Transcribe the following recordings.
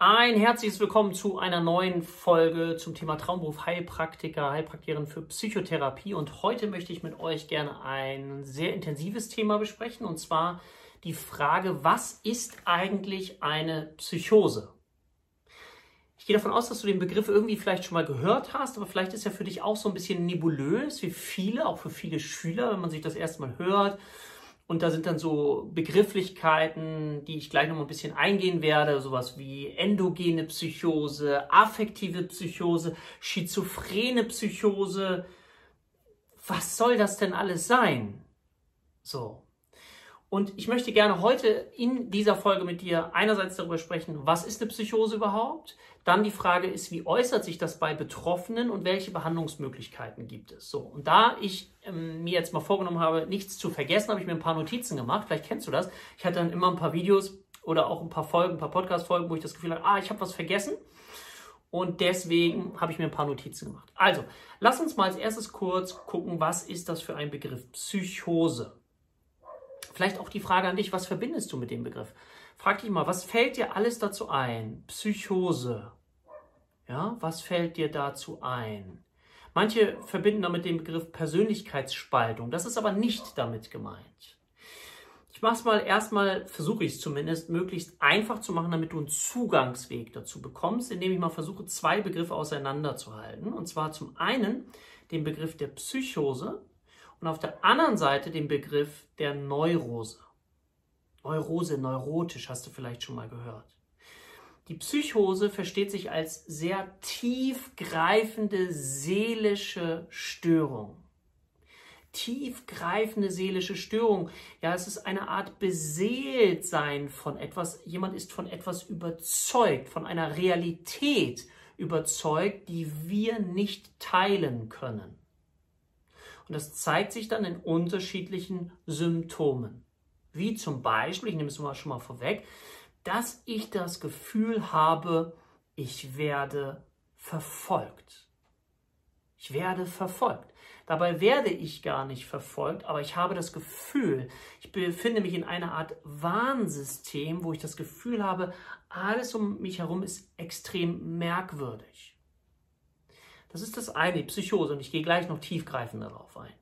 Ein herzliches Willkommen zu einer neuen Folge zum Thema Traumberuf Heilpraktiker, Heilpraktikerin für Psychotherapie. Und heute möchte ich mit euch gerne ein sehr intensives Thema besprechen, und zwar die Frage, was ist eigentlich eine Psychose? Ich gehe davon aus, dass du den Begriff irgendwie vielleicht schon mal gehört hast, aber vielleicht ist er für dich auch so ein bisschen nebulös, wie viele, auch für viele Schüler, wenn man sich das erste Mal hört und da sind dann so Begrifflichkeiten, die ich gleich noch mal ein bisschen eingehen werde, sowas wie endogene Psychose, affektive Psychose, schizophrene Psychose. Was soll das denn alles sein? So. Und ich möchte gerne heute in dieser Folge mit dir einerseits darüber sprechen, was ist eine Psychose überhaupt? Dann die Frage ist, wie äußert sich das bei Betroffenen und welche Behandlungsmöglichkeiten gibt es? So, und da ich ähm, mir jetzt mal vorgenommen habe, nichts zu vergessen, habe ich mir ein paar Notizen gemacht. Vielleicht kennst du das. Ich hatte dann immer ein paar Videos oder auch ein paar Folgen, ein paar Podcast-Folgen, wo ich das Gefühl habe, ah, ich habe was vergessen. Und deswegen habe ich mir ein paar Notizen gemacht. Also, lass uns mal als erstes kurz gucken, was ist das für ein Begriff Psychose? Vielleicht auch die Frage an dich, was verbindest du mit dem Begriff? Frag dich mal, was fällt dir alles dazu ein? Psychose. Ja, was fällt dir dazu ein? Manche verbinden damit den Begriff Persönlichkeitsspaltung. Das ist aber nicht damit gemeint. Ich mache es mal erstmal, versuche ich es zumindest, möglichst einfach zu machen, damit du einen Zugangsweg dazu bekommst, indem ich mal versuche, zwei Begriffe auseinanderzuhalten. Und zwar zum einen den Begriff der Psychose und auf der anderen Seite den Begriff der Neurose. Neurose, neurotisch, hast du vielleicht schon mal gehört. Die Psychose versteht sich als sehr tiefgreifende seelische Störung. Tiefgreifende seelische Störung. Ja, es ist eine Art Beseeltsein von etwas. Jemand ist von etwas überzeugt, von einer Realität überzeugt, die wir nicht teilen können. Und das zeigt sich dann in unterschiedlichen Symptomen. Wie zum Beispiel, ich nehme es mal schon mal vorweg, dass ich das Gefühl habe, ich werde verfolgt. Ich werde verfolgt. Dabei werde ich gar nicht verfolgt, aber ich habe das Gefühl, ich befinde mich in einer Art Warnsystem, wo ich das Gefühl habe, alles um mich herum ist extrem merkwürdig. Das ist das eine, die Psychose, und ich gehe gleich noch tiefgreifend darauf ein.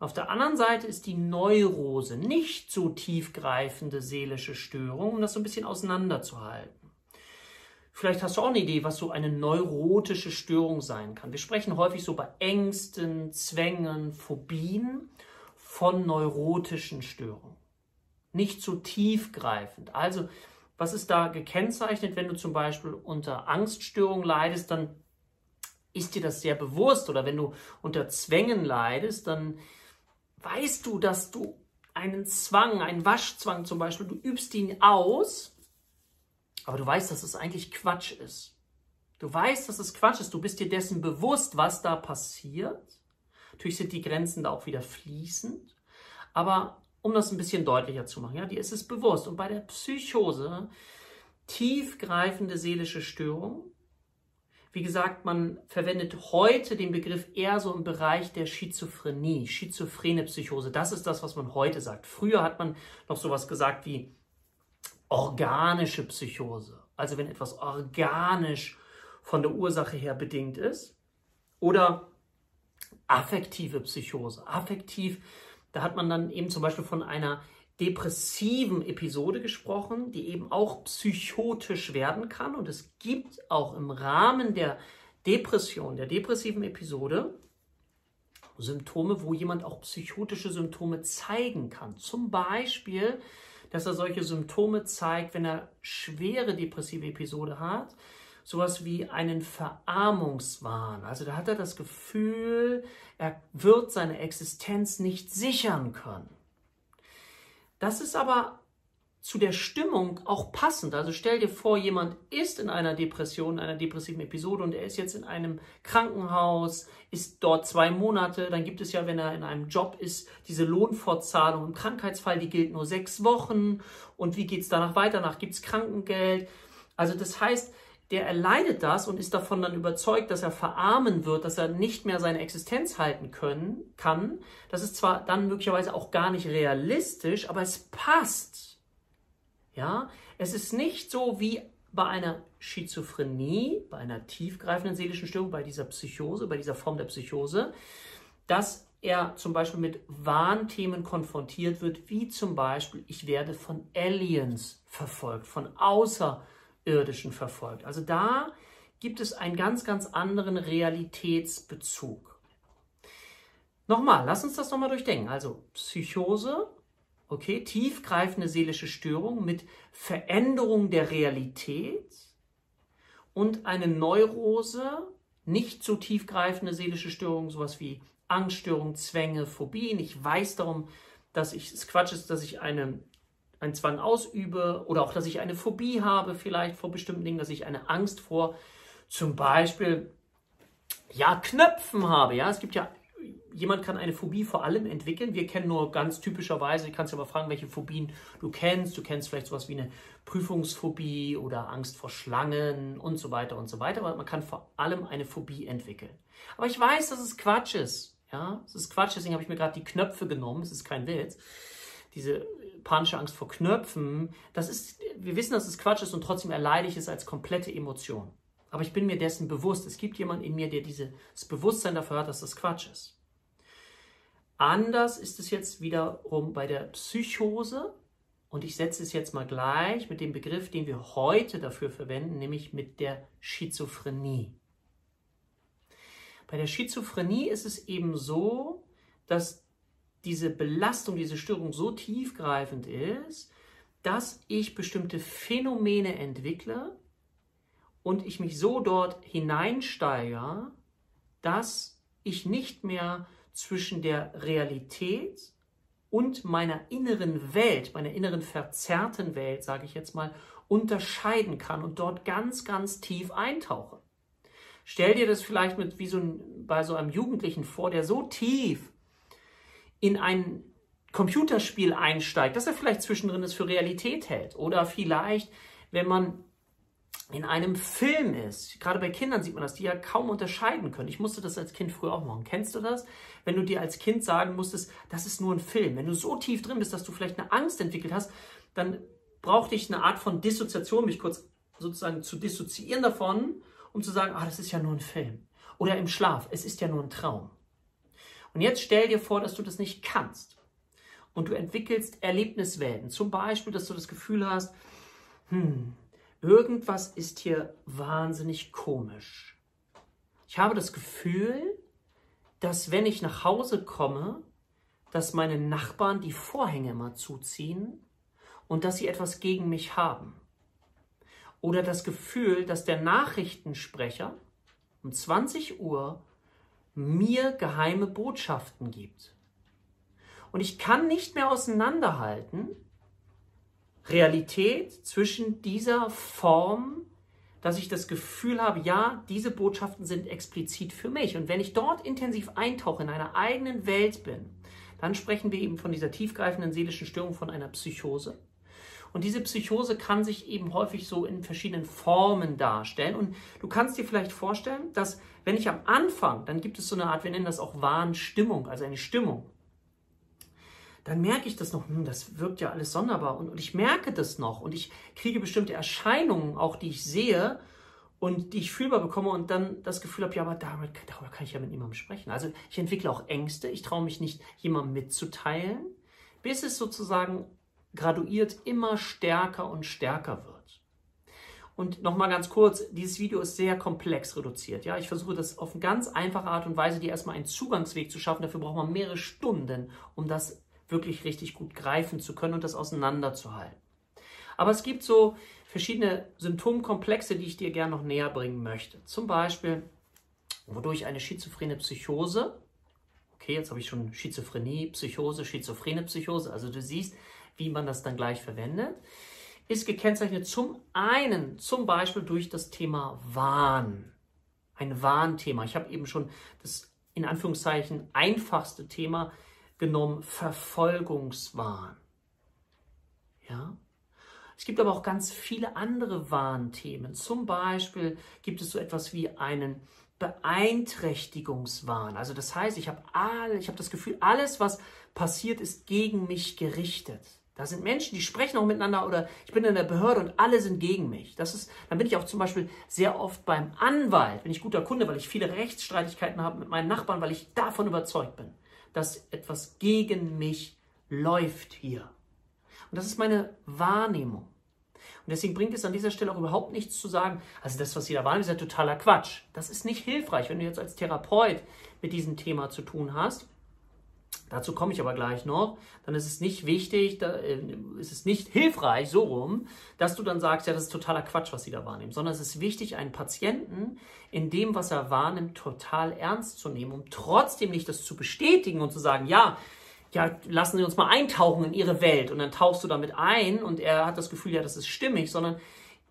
Auf der anderen Seite ist die Neurose, nicht so tiefgreifende seelische Störung, um das so ein bisschen auseinanderzuhalten. Vielleicht hast du auch eine Idee, was so eine neurotische Störung sein kann. Wir sprechen häufig so bei Ängsten, Zwängen, Phobien von neurotischen Störungen. Nicht so tiefgreifend. Also, was ist da gekennzeichnet, wenn du zum Beispiel unter Angststörung leidest, dann ist dir das sehr bewusst oder wenn du unter Zwängen leidest, dann weißt du, dass du einen Zwang, einen Waschzwang zum Beispiel, du übst ihn aus, aber du weißt, dass es eigentlich Quatsch ist. Du weißt, dass es Quatsch ist. Du bist dir dessen bewusst, was da passiert. Natürlich sind die Grenzen da auch wieder fließend. Aber um das ein bisschen deutlicher zu machen, ja, dir ist es bewusst. Und bei der Psychose, tiefgreifende seelische Störung, wie gesagt, man verwendet heute den Begriff eher so im Bereich der Schizophrenie, schizophrene Psychose. Das ist das, was man heute sagt. Früher hat man noch sowas gesagt wie organische Psychose. Also wenn etwas organisch von der Ursache her bedingt ist. Oder affektive Psychose. Affektiv, da hat man dann eben zum Beispiel von einer depressiven Episode gesprochen, die eben auch psychotisch werden kann. Und es gibt auch im Rahmen der Depression, der depressiven Episode, Symptome, wo jemand auch psychotische Symptome zeigen kann. Zum Beispiel, dass er solche Symptome zeigt, wenn er schwere depressive Episode hat, sowas wie einen Verarmungswahn. Also da hat er das Gefühl, er wird seine Existenz nicht sichern können. Das ist aber zu der Stimmung auch passend. Also stell dir vor, jemand ist in einer Depression, in einer depressiven Episode und er ist jetzt in einem Krankenhaus, ist dort zwei Monate. Dann gibt es ja, wenn er in einem Job ist, diese Lohnfortzahlung im Krankheitsfall, die gilt nur sechs Wochen. Und wie geht es danach weiter? Danach gibt es Krankengeld. Also das heißt, der erleidet das und ist davon dann überzeugt, dass er verarmen wird, dass er nicht mehr seine Existenz halten können, kann. Das ist zwar dann möglicherweise auch gar nicht realistisch, aber es passt. Ja, es ist nicht so wie bei einer Schizophrenie, bei einer tiefgreifenden seelischen Störung, bei dieser Psychose, bei dieser Form der Psychose, dass er zum Beispiel mit Wahnthemen konfrontiert wird, wie zum Beispiel, ich werde von Aliens verfolgt, von Außerirdischen verfolgt. Also da gibt es einen ganz, ganz anderen Realitätsbezug. Nochmal, lass uns das nochmal durchdenken. Also Psychose, okay, tiefgreifende seelische Störung mit Veränderung der Realität und eine Neurose, nicht so tiefgreifende seelische Störung, sowas wie Angststörung, Zwänge, Phobien. Ich weiß darum, dass ich es Quatsch ist, dass ich eine, einen Zwang ausübe oder auch, dass ich eine Phobie habe, vielleicht vor bestimmten Dingen, dass ich eine Angst vor zum Beispiel ja, Knöpfen habe. Ja, es gibt ja jemand kann eine Phobie vor allem entwickeln. Wir kennen nur ganz typischerweise, ich kann ja mal fragen, welche Phobien du kennst. Du kennst vielleicht sowas wie eine Prüfungsphobie oder Angst vor Schlangen und so weiter und so weiter. Aber man kann vor allem eine Phobie entwickeln. Aber ich weiß, dass es Quatsch ist. Ja, es ist Quatsch, deswegen habe ich mir gerade die Knöpfe genommen. Es ist kein Witz. Diese panische Angst vor Knöpfen, das ist, wir wissen, dass es Quatsch ist und trotzdem erleide ich es als komplette Emotion. Aber ich bin mir dessen bewusst. Es gibt jemanden in mir, der dieses Bewusstsein dafür hat, dass das Quatsch ist. Anders ist es jetzt wiederum bei der Psychose. Und ich setze es jetzt mal gleich mit dem Begriff, den wir heute dafür verwenden, nämlich mit der Schizophrenie. Bei der Schizophrenie ist es eben so, dass diese Belastung, diese Störung so tiefgreifend ist, dass ich bestimmte Phänomene entwickle und ich mich so dort hineinsteige, dass ich nicht mehr zwischen der Realität und meiner inneren Welt, meiner inneren verzerrten Welt, sage ich jetzt mal, unterscheiden kann und dort ganz, ganz tief eintauche. Stell dir das vielleicht mit wie so ein, bei so einem Jugendlichen vor, der so tief in ein Computerspiel einsteigt, dass er vielleicht zwischendrin es für Realität hält. Oder vielleicht, wenn man in einem Film ist. Gerade bei Kindern sieht man das, die ja kaum unterscheiden können. Ich musste das als Kind früher auch machen. Kennst du das? Wenn du dir als Kind sagen musstest, das ist nur ein Film. Wenn du so tief drin bist, dass du vielleicht eine Angst entwickelt hast, dann brauchte ich eine Art von Dissoziation, mich kurz sozusagen zu dissoziieren davon, um zu sagen, ah, das ist ja nur ein Film. Oder im Schlaf, es ist ja nur ein Traum. Und jetzt stell dir vor, dass du das nicht kannst. Und du entwickelst Erlebniswelten. Zum Beispiel, dass du das Gefühl hast, hm, irgendwas ist hier wahnsinnig komisch. Ich habe das Gefühl, dass wenn ich nach Hause komme, dass meine Nachbarn die Vorhänge immer zuziehen und dass sie etwas gegen mich haben. Oder das Gefühl, dass der Nachrichtensprecher um 20 Uhr mir geheime Botschaften gibt. Und ich kann nicht mehr auseinanderhalten, Realität zwischen dieser Form, dass ich das Gefühl habe, ja, diese Botschaften sind explizit für mich. Und wenn ich dort intensiv eintauche, in einer eigenen Welt bin, dann sprechen wir eben von dieser tiefgreifenden seelischen Störung, von einer Psychose. Und diese Psychose kann sich eben häufig so in verschiedenen Formen darstellen. Und du kannst dir vielleicht vorstellen, dass wenn ich am Anfang, dann gibt es so eine Art, wir nennen das auch Wahnstimmung, also eine Stimmung. Dann merke ich das noch, hm, das wirkt ja alles sonderbar. Und, und ich merke das noch. Und ich kriege bestimmte Erscheinungen auch, die ich sehe und die ich fühlbar bekomme. Und dann das Gefühl habe, ja, aber damit, darüber kann ich ja mit niemandem sprechen. Also ich entwickle auch Ängste, ich traue mich nicht, jemandem mitzuteilen, bis es sozusagen graduiert immer stärker und stärker wird. Und nochmal ganz kurz, dieses Video ist sehr komplex reduziert. Ja, ich versuche das auf eine ganz einfache Art und Weise, dir erstmal einen Zugangsweg zu schaffen. Dafür braucht man mehrere Stunden, um das wirklich richtig gut greifen zu können und das auseinanderzuhalten. Aber es gibt so verschiedene Symptomkomplexe, die ich dir gerne noch näher bringen möchte. Zum Beispiel, wodurch eine schizophrene Psychose, okay, jetzt habe ich schon Schizophrenie, Psychose, schizophrene Psychose, also du siehst, wie man das dann gleich verwendet, ist gekennzeichnet zum einen zum Beispiel durch das Thema Wahn. Ein Wahnthema. Ich habe eben schon das in Anführungszeichen einfachste Thema genommen Verfolgungswahn. Ja? Es gibt aber auch ganz viele andere Warnthemen. Zum Beispiel gibt es so etwas wie einen Beeinträchtigungswahn. Also das heißt, ich habe habe das Gefühl, alles, was passiert, ist gegen mich gerichtet. Da sind Menschen, die sprechen auch miteinander oder ich bin in der Behörde und alle sind gegen mich. Das ist, dann bin ich auch zum Beispiel sehr oft beim Anwalt, bin ich guter Kunde, weil ich viele Rechtsstreitigkeiten habe mit meinen Nachbarn, weil ich davon überzeugt bin, dass etwas gegen mich läuft hier. Und das ist meine Wahrnehmung. Und deswegen bringt es an dieser Stelle auch überhaupt nichts zu sagen, also das, was da wahrnehmen, ist ja totaler Quatsch. Das ist nicht hilfreich, wenn du jetzt als Therapeut mit diesem Thema zu tun hast Dazu komme ich aber gleich noch. Dann ist es nicht wichtig, da, äh, ist es nicht hilfreich, so rum, dass du dann sagst, ja, das ist totaler Quatsch, was sie da wahrnehmen, sondern es ist wichtig, einen Patienten in dem, was er wahrnimmt, total ernst zu nehmen, um trotzdem nicht das zu bestätigen und zu sagen, ja, ja, lassen Sie uns mal eintauchen in Ihre Welt und dann tauchst du damit ein und er hat das Gefühl, ja, das ist stimmig, sondern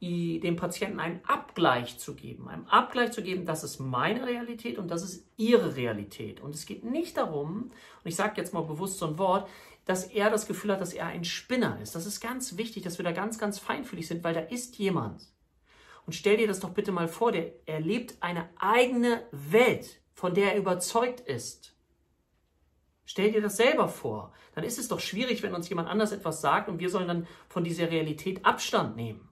dem Patienten einen Abgleich zu geben. Einen Abgleich zu geben, das ist meine Realität und das ist ihre Realität. Und es geht nicht darum, und ich sage jetzt mal bewusst so ein Wort, dass er das Gefühl hat, dass er ein Spinner ist. Das ist ganz wichtig, dass wir da ganz, ganz feinfühlig sind, weil da ist jemand. Und stell dir das doch bitte mal vor, der erlebt eine eigene Welt, von der er überzeugt ist. Stell dir das selber vor. Dann ist es doch schwierig, wenn uns jemand anders etwas sagt und wir sollen dann von dieser Realität Abstand nehmen.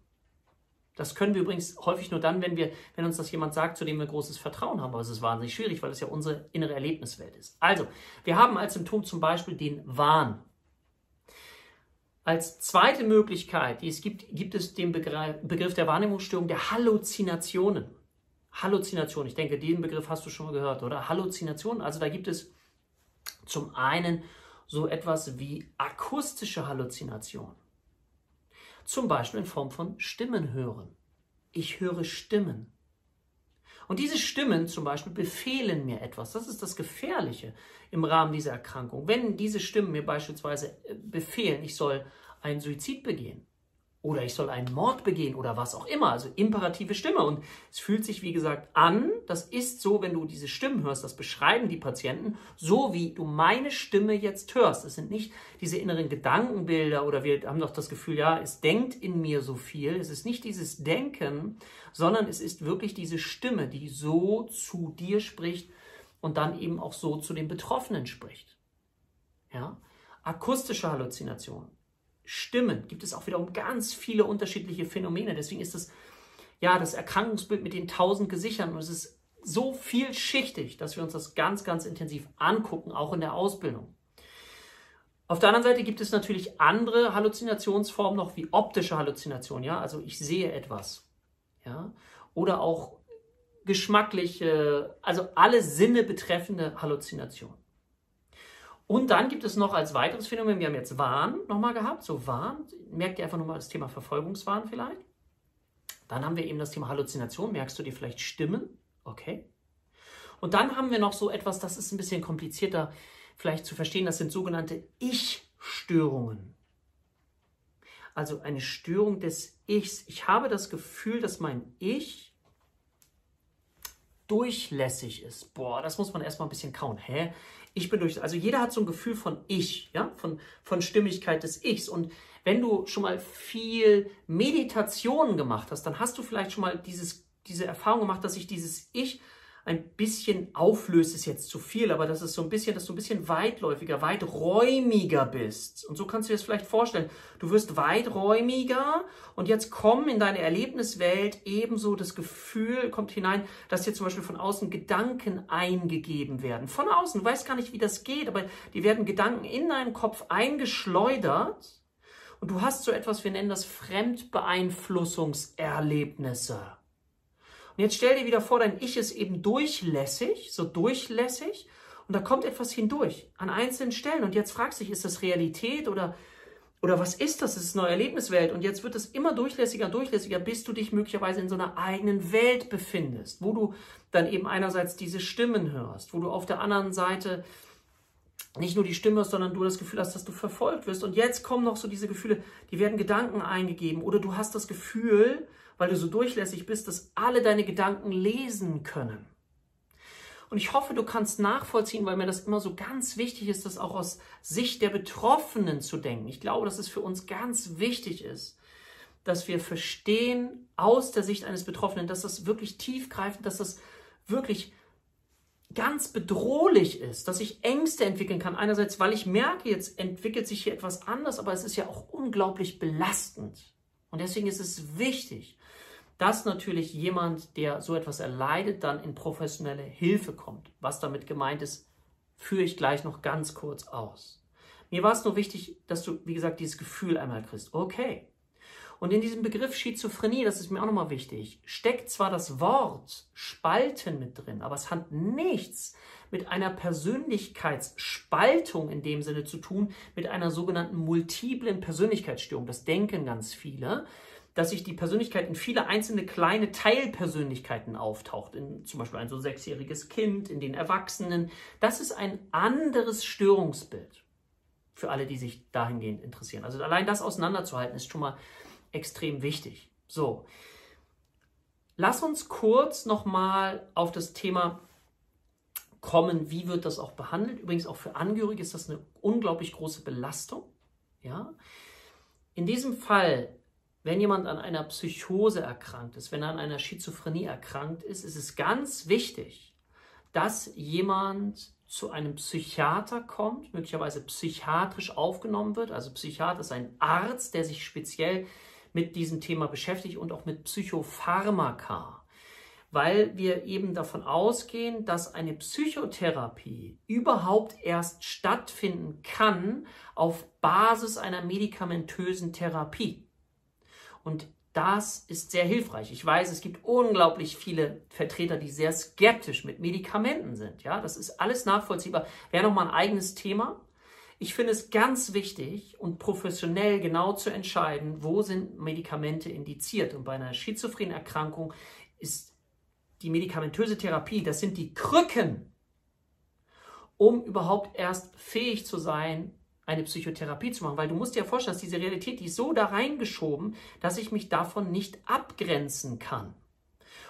Das können wir übrigens häufig nur dann, wenn wir, wenn uns das jemand sagt, zu dem wir großes Vertrauen haben. Aber es ist wahnsinnig schwierig, weil es ja unsere innere Erlebniswelt ist. Also, wir haben als Symptom zum Beispiel den Wahn. Als zweite Möglichkeit, die es gibt, gibt es den Begriff der Wahrnehmungsstörung der Halluzinationen. Halluzinationen, ich denke, den Begriff hast du schon mal gehört, oder? Halluzinationen, also da gibt es zum einen so etwas wie akustische Halluzinationen. Zum Beispiel in Form von Stimmen hören. Ich höre Stimmen. Und diese Stimmen zum Beispiel befehlen mir etwas. Das ist das Gefährliche im Rahmen dieser Erkrankung. Wenn diese Stimmen mir beispielsweise äh, befehlen, ich soll einen Suizid begehen, oder ich soll einen Mord begehen oder was auch immer. Also imperative Stimme. Und es fühlt sich, wie gesagt, an. Das ist so, wenn du diese Stimmen hörst, das beschreiben die Patienten, so wie du meine Stimme jetzt hörst. Es sind nicht diese inneren Gedankenbilder oder wir haben doch das Gefühl, ja, es denkt in mir so viel. Es ist nicht dieses Denken, sondern es ist wirklich diese Stimme, die so zu dir spricht und dann eben auch so zu den Betroffenen spricht. Ja? Akustische Halluzinationen Stimmen gibt es auch wiederum ganz viele unterschiedliche Phänomene. Deswegen ist das ja das Erkrankungsbild mit den tausend Gesichtern und es ist so vielschichtig, dass wir uns das ganz, ganz intensiv angucken, auch in der Ausbildung. Auf der anderen Seite gibt es natürlich andere Halluzinationsformen noch wie optische Halluzination, ja, also ich sehe etwas, ja, oder auch geschmackliche, also alle Sinne betreffende Halluzinationen. Und dann gibt es noch als weiteres Phänomen, wir haben jetzt Wahn nochmal gehabt, so Wahn, merkt ihr einfach nochmal das Thema Verfolgungswahn vielleicht. Dann haben wir eben das Thema Halluzination, merkst du dir vielleicht Stimmen, okay. Und dann haben wir noch so etwas, das ist ein bisschen komplizierter vielleicht zu verstehen, das sind sogenannte Ich-Störungen. Also eine Störung des Ichs. Ich habe das Gefühl, dass mein Ich durchlässig ist. Boah, das muss man erstmal ein bisschen kauen. Hä? Ich bin durch. Also jeder hat so ein Gefühl von Ich, ja, von, von Stimmigkeit des Ichs. Und wenn du schon mal viel Meditation gemacht hast, dann hast du vielleicht schon mal dieses, diese Erfahrung gemacht, dass sich dieses Ich ein bisschen auflöst, ist jetzt zu viel, aber das ist so ein bisschen, dass du ein bisschen weitläufiger, weiträumiger bist. Und so kannst du dir das vielleicht vorstellen. Du wirst weiträumiger und jetzt kommen in deine Erlebniswelt ebenso das Gefühl, kommt hinein, dass dir zum Beispiel von außen Gedanken eingegeben werden. Von außen, du weißt gar nicht, wie das geht, aber die werden Gedanken in deinen Kopf eingeschleudert und du hast so etwas, wir nennen das Fremdbeeinflussungserlebnisse. Und jetzt stell dir wieder vor, dein Ich ist eben durchlässig, so durchlässig, und da kommt etwas hindurch an einzelnen Stellen. Und jetzt fragst du dich, ist das Realität oder, oder was ist das? Das ist eine neue Erlebniswelt. Und jetzt wird es immer durchlässiger, durchlässiger, bis du dich möglicherweise in so einer eigenen Welt befindest, wo du dann eben einerseits diese Stimmen hörst, wo du auf der anderen Seite nicht nur die Stimme hörst, sondern du das Gefühl hast, dass du verfolgt wirst. Und jetzt kommen noch so diese Gefühle, die werden Gedanken eingegeben oder du hast das Gefühl, weil du so durchlässig bist, dass alle deine Gedanken lesen können. Und ich hoffe, du kannst nachvollziehen, weil mir das immer so ganz wichtig ist, das auch aus Sicht der Betroffenen zu denken. Ich glaube, dass es für uns ganz wichtig ist, dass wir verstehen aus der Sicht eines Betroffenen, dass das wirklich tiefgreifend, dass das wirklich ganz bedrohlich ist, dass ich Ängste entwickeln kann. Einerseits, weil ich merke, jetzt entwickelt sich hier etwas anders, aber es ist ja auch unglaublich belastend. Und deswegen ist es wichtig, dass natürlich jemand, der so etwas erleidet, dann in professionelle Hilfe kommt. Was damit gemeint ist, führe ich gleich noch ganz kurz aus. Mir war es nur wichtig, dass du, wie gesagt, dieses Gefühl einmal kriegst. Okay, und in diesem Begriff Schizophrenie, das ist mir auch nochmal wichtig, steckt zwar das Wort Spalten mit drin, aber es hat nichts mit einer Persönlichkeitsspaltung in dem Sinne zu tun, mit einer sogenannten multiplen Persönlichkeitsstörung. Das denken ganz viele, dass sich die Persönlichkeit in viele einzelne kleine Teilpersönlichkeiten auftaucht, in zum Beispiel ein so sechsjähriges Kind, in den Erwachsenen. Das ist ein anderes Störungsbild für alle, die sich dahingehend interessieren. Also allein das auseinanderzuhalten ist schon mal extrem wichtig. So, lass uns kurz nochmal auf das Thema kommen, wie wird das auch behandelt. Übrigens auch für Angehörige ist das eine unglaublich große Belastung. Ja? In diesem Fall, wenn jemand an einer Psychose erkrankt ist, wenn er an einer Schizophrenie erkrankt ist, ist es ganz wichtig, dass jemand zu einem Psychiater kommt, möglicherweise psychiatrisch aufgenommen wird. Also Psychiater ist ein Arzt, der sich speziell mit diesem Thema beschäftigt und auch mit Psychopharmaka, weil wir eben davon ausgehen, dass eine Psychotherapie überhaupt erst stattfinden kann auf Basis einer medikamentösen Therapie. Und das ist sehr hilfreich. Ich weiß, es gibt unglaublich viele Vertreter, die sehr skeptisch mit Medikamenten sind. Ja, das ist alles nachvollziehbar. Wäre nochmal ein eigenes Thema. Ich finde es ganz wichtig und professionell genau zu entscheiden, wo sind Medikamente indiziert. Und bei einer schizophrenen Erkrankung ist die medikamentöse Therapie, das sind die Krücken, um überhaupt erst fähig zu sein, eine Psychotherapie zu machen. Weil du musst dir ja vorstellen, dass diese Realität, die ist so da reingeschoben, dass ich mich davon nicht abgrenzen kann.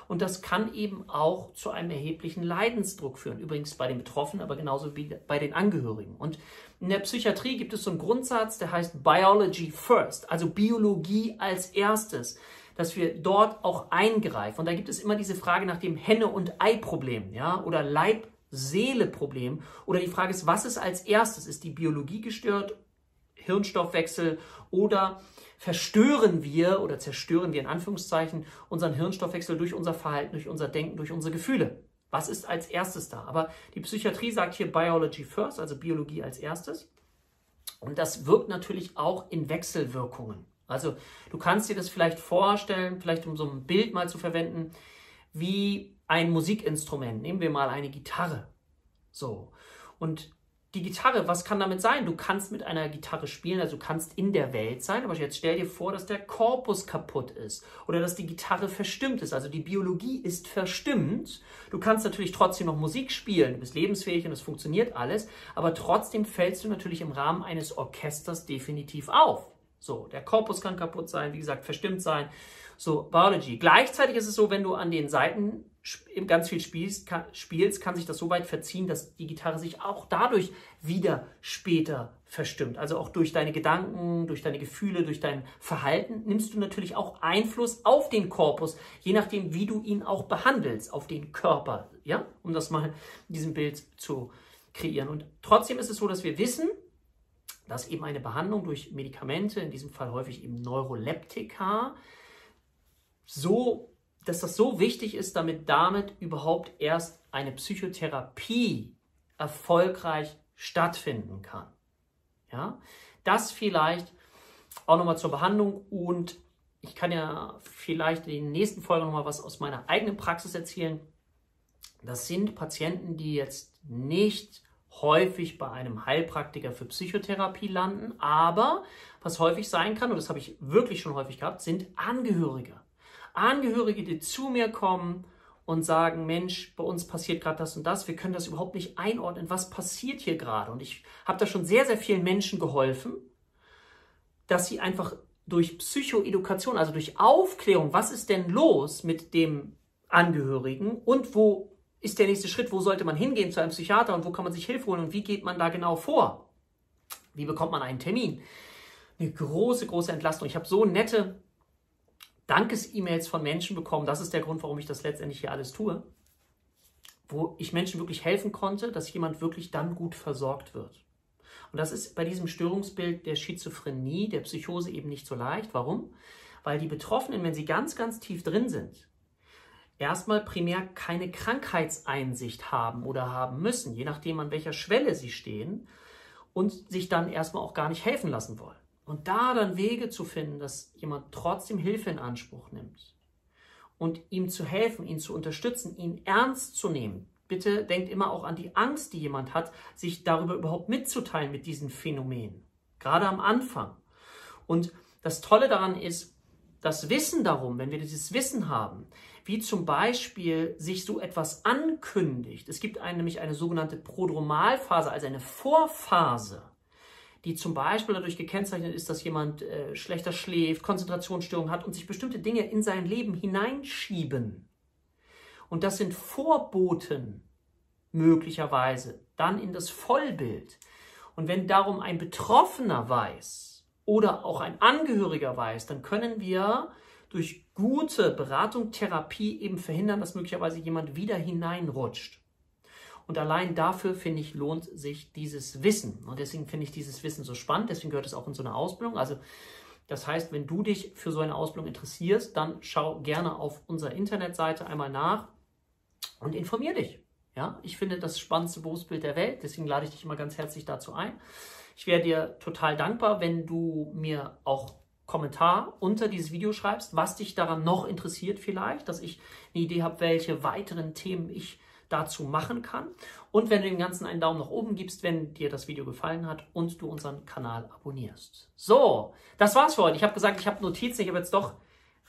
Und das kann eben auch zu einem erheblichen Leidensdruck führen. Übrigens bei den Betroffenen, aber genauso wie bei den Angehörigen. Und in der Psychiatrie gibt es so einen Grundsatz, der heißt Biology First, also Biologie als erstes, dass wir dort auch eingreifen. Und da gibt es immer diese Frage nach dem Henne- und Ei-Problem, ja, oder Leib-Seele-Problem. Oder die Frage ist, was ist als erstes? Ist die Biologie gestört, Hirnstoffwechsel oder verstören wir oder zerstören wir in Anführungszeichen unseren Hirnstoffwechsel durch unser Verhalten, durch unser Denken, durch unsere Gefühle. Was ist als erstes da? Aber die Psychiatrie sagt hier Biology first, also Biologie als erstes. Und das wirkt natürlich auch in Wechselwirkungen. Also du kannst dir das vielleicht vorstellen, vielleicht um so ein Bild mal zu verwenden, wie ein Musikinstrument. Nehmen wir mal eine Gitarre. So. Und die Gitarre, was kann damit sein? Du kannst mit einer Gitarre spielen, also du kannst in der Welt sein, aber jetzt stell dir vor, dass der Korpus kaputt ist oder dass die Gitarre verstimmt ist, also die Biologie ist verstimmt. Du kannst natürlich trotzdem noch Musik spielen, du bist lebensfähig und es funktioniert alles, aber trotzdem fällst du natürlich im Rahmen eines Orchesters definitiv auf. So, der Korpus kann kaputt sein, wie gesagt, verstimmt sein. So, Biology. Gleichzeitig ist es so, wenn du an den Seiten ganz viel spielst kann, spielst, kann sich das so weit verziehen, dass die Gitarre sich auch dadurch wieder später verstimmt. Also auch durch deine Gedanken, durch deine Gefühle, durch dein Verhalten nimmst du natürlich auch Einfluss auf den Korpus, je nachdem, wie du ihn auch behandelst, auf den Körper, ja, um das mal in diesem Bild zu kreieren. Und trotzdem ist es so, dass wir wissen, dass eben eine Behandlung durch Medikamente, in diesem Fall häufig eben Neuroleptika, so dass das so wichtig ist, damit damit überhaupt erst eine Psychotherapie erfolgreich stattfinden kann. Ja, das vielleicht auch nochmal zur Behandlung und ich kann ja vielleicht in den nächsten Folgen nochmal was aus meiner eigenen Praxis erzählen. Das sind Patienten, die jetzt nicht häufig bei einem Heilpraktiker für Psychotherapie landen, aber was häufig sein kann, und das habe ich wirklich schon häufig gehabt, sind Angehörige. Angehörige, die zu mir kommen und sagen, Mensch, bei uns passiert gerade das und das, wir können das überhaupt nicht einordnen, was passiert hier gerade. Und ich habe da schon sehr, sehr vielen Menschen geholfen, dass sie einfach durch Psychoedukation, also durch Aufklärung, was ist denn los mit dem Angehörigen und wo ist der nächste Schritt, wo sollte man hingehen zu einem Psychiater und wo kann man sich Hilfe holen und wie geht man da genau vor? Wie bekommt man einen Termin? Eine große, große Entlastung. Ich habe so nette Dankes-E-Mails von Menschen bekommen. Das ist der Grund, warum ich das letztendlich hier alles tue. wo ich Menschen wirklich helfen konnte, dass jemand wirklich dann gut versorgt wird. Und das ist bei diesem Störungsbild der Schizophrenie, der Psychose eben nicht so leicht. Warum? Weil die Betroffenen, wenn sie ganz, ganz tief drin sind, erstmal primär keine Krankheitseinsicht haben oder haben müssen, je nachdem an welcher Schwelle sie stehen, und sich dann erstmal auch gar nicht helfen lassen wollen. Und da dann Wege zu finden, dass jemand trotzdem Hilfe in Anspruch nimmt und ihm zu helfen, ihn zu unterstützen, ihn ernst zu nehmen. Bitte denkt immer auch an die Angst, die jemand hat, sich darüber überhaupt mitzuteilen mit diesen Phänomenen. Gerade am Anfang. Und das Tolle daran ist, das Wissen darum, wenn wir dieses Wissen haben, wie zum Beispiel sich so etwas ankündigt. Es gibt eine, nämlich eine sogenannte Prodromalphase, also eine Vorphase, die zum Beispiel dadurch gekennzeichnet ist, dass jemand äh, schlechter schläft, Konzentrationsstörungen hat und sich bestimmte Dinge in sein Leben hineinschieben. Und das sind Vorboten möglicherweise dann in das Vollbild. Und wenn darum ein Betroffener weiß, oder auch ein Angehöriger weiß, dann können wir durch gute Beratung, Therapie eben verhindern, dass möglicherweise jemand wieder hineinrutscht. Und allein dafür, finde ich, lohnt sich dieses Wissen. Und deswegen finde ich dieses Wissen so spannend. Deswegen gehört es auch in so eine Ausbildung. Also, das heißt, wenn du dich für so eine Ausbildung interessierst, dann schau gerne auf unserer Internetseite einmal nach und informier dich. Ja, ich finde das spannendste Berufsbild der Welt. Deswegen lade ich dich immer ganz herzlich dazu ein. Ich wäre dir total dankbar, wenn du mir auch Kommentar unter dieses Video schreibst, was dich daran noch interessiert vielleicht, dass ich eine Idee habe, welche weiteren Themen ich dazu machen kann. Und wenn du dem Ganzen einen Daumen nach oben gibst, wenn dir das Video gefallen hat und du unseren Kanal abonnierst. So, das war's für heute. Ich habe gesagt, ich habe Notizen. Ich habe jetzt doch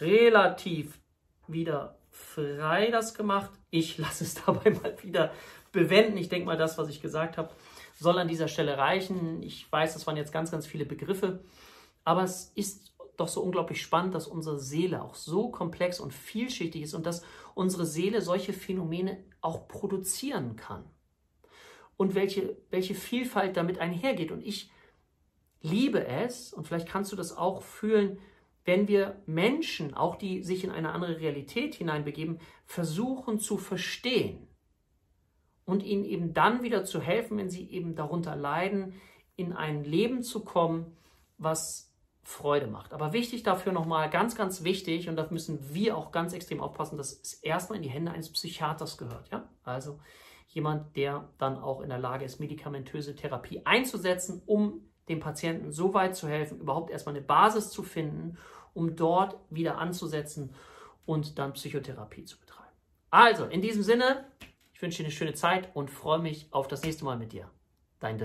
relativ wieder frei das gemacht. Ich lasse es dabei mal wieder bewenden. Ich denke mal, das, was ich gesagt habe, soll an dieser Stelle reichen. Ich weiß, das waren jetzt ganz, ganz viele Begriffe, aber es ist doch so unglaublich spannend, dass unsere Seele auch so komplex und vielschichtig ist und dass unsere Seele solche Phänomene auch produzieren kann. Und welche, welche Vielfalt damit einhergeht. Und ich liebe es, und vielleicht kannst du das auch fühlen, wenn wir Menschen, auch die sich in eine andere Realität hineinbegeben, versuchen zu verstehen und ihnen eben dann wieder zu helfen, wenn sie eben darunter leiden, in ein Leben zu kommen, was Freude macht. Aber wichtig dafür nochmal, ganz, ganz wichtig, und da müssen wir auch ganz extrem aufpassen, dass es erstmal in die Hände eines Psychiaters gehört. Ja? Also jemand, der dann auch in der Lage ist, medikamentöse Therapie einzusetzen, um dem Patienten so weit zu helfen, überhaupt erstmal eine Basis zu finden, um dort wieder anzusetzen und dann Psychotherapie zu betreiben. Also, in diesem Sinne, ich wünsche dir eine schöne Zeit und freue mich auf das nächste Mal mit dir. Dein Dirk.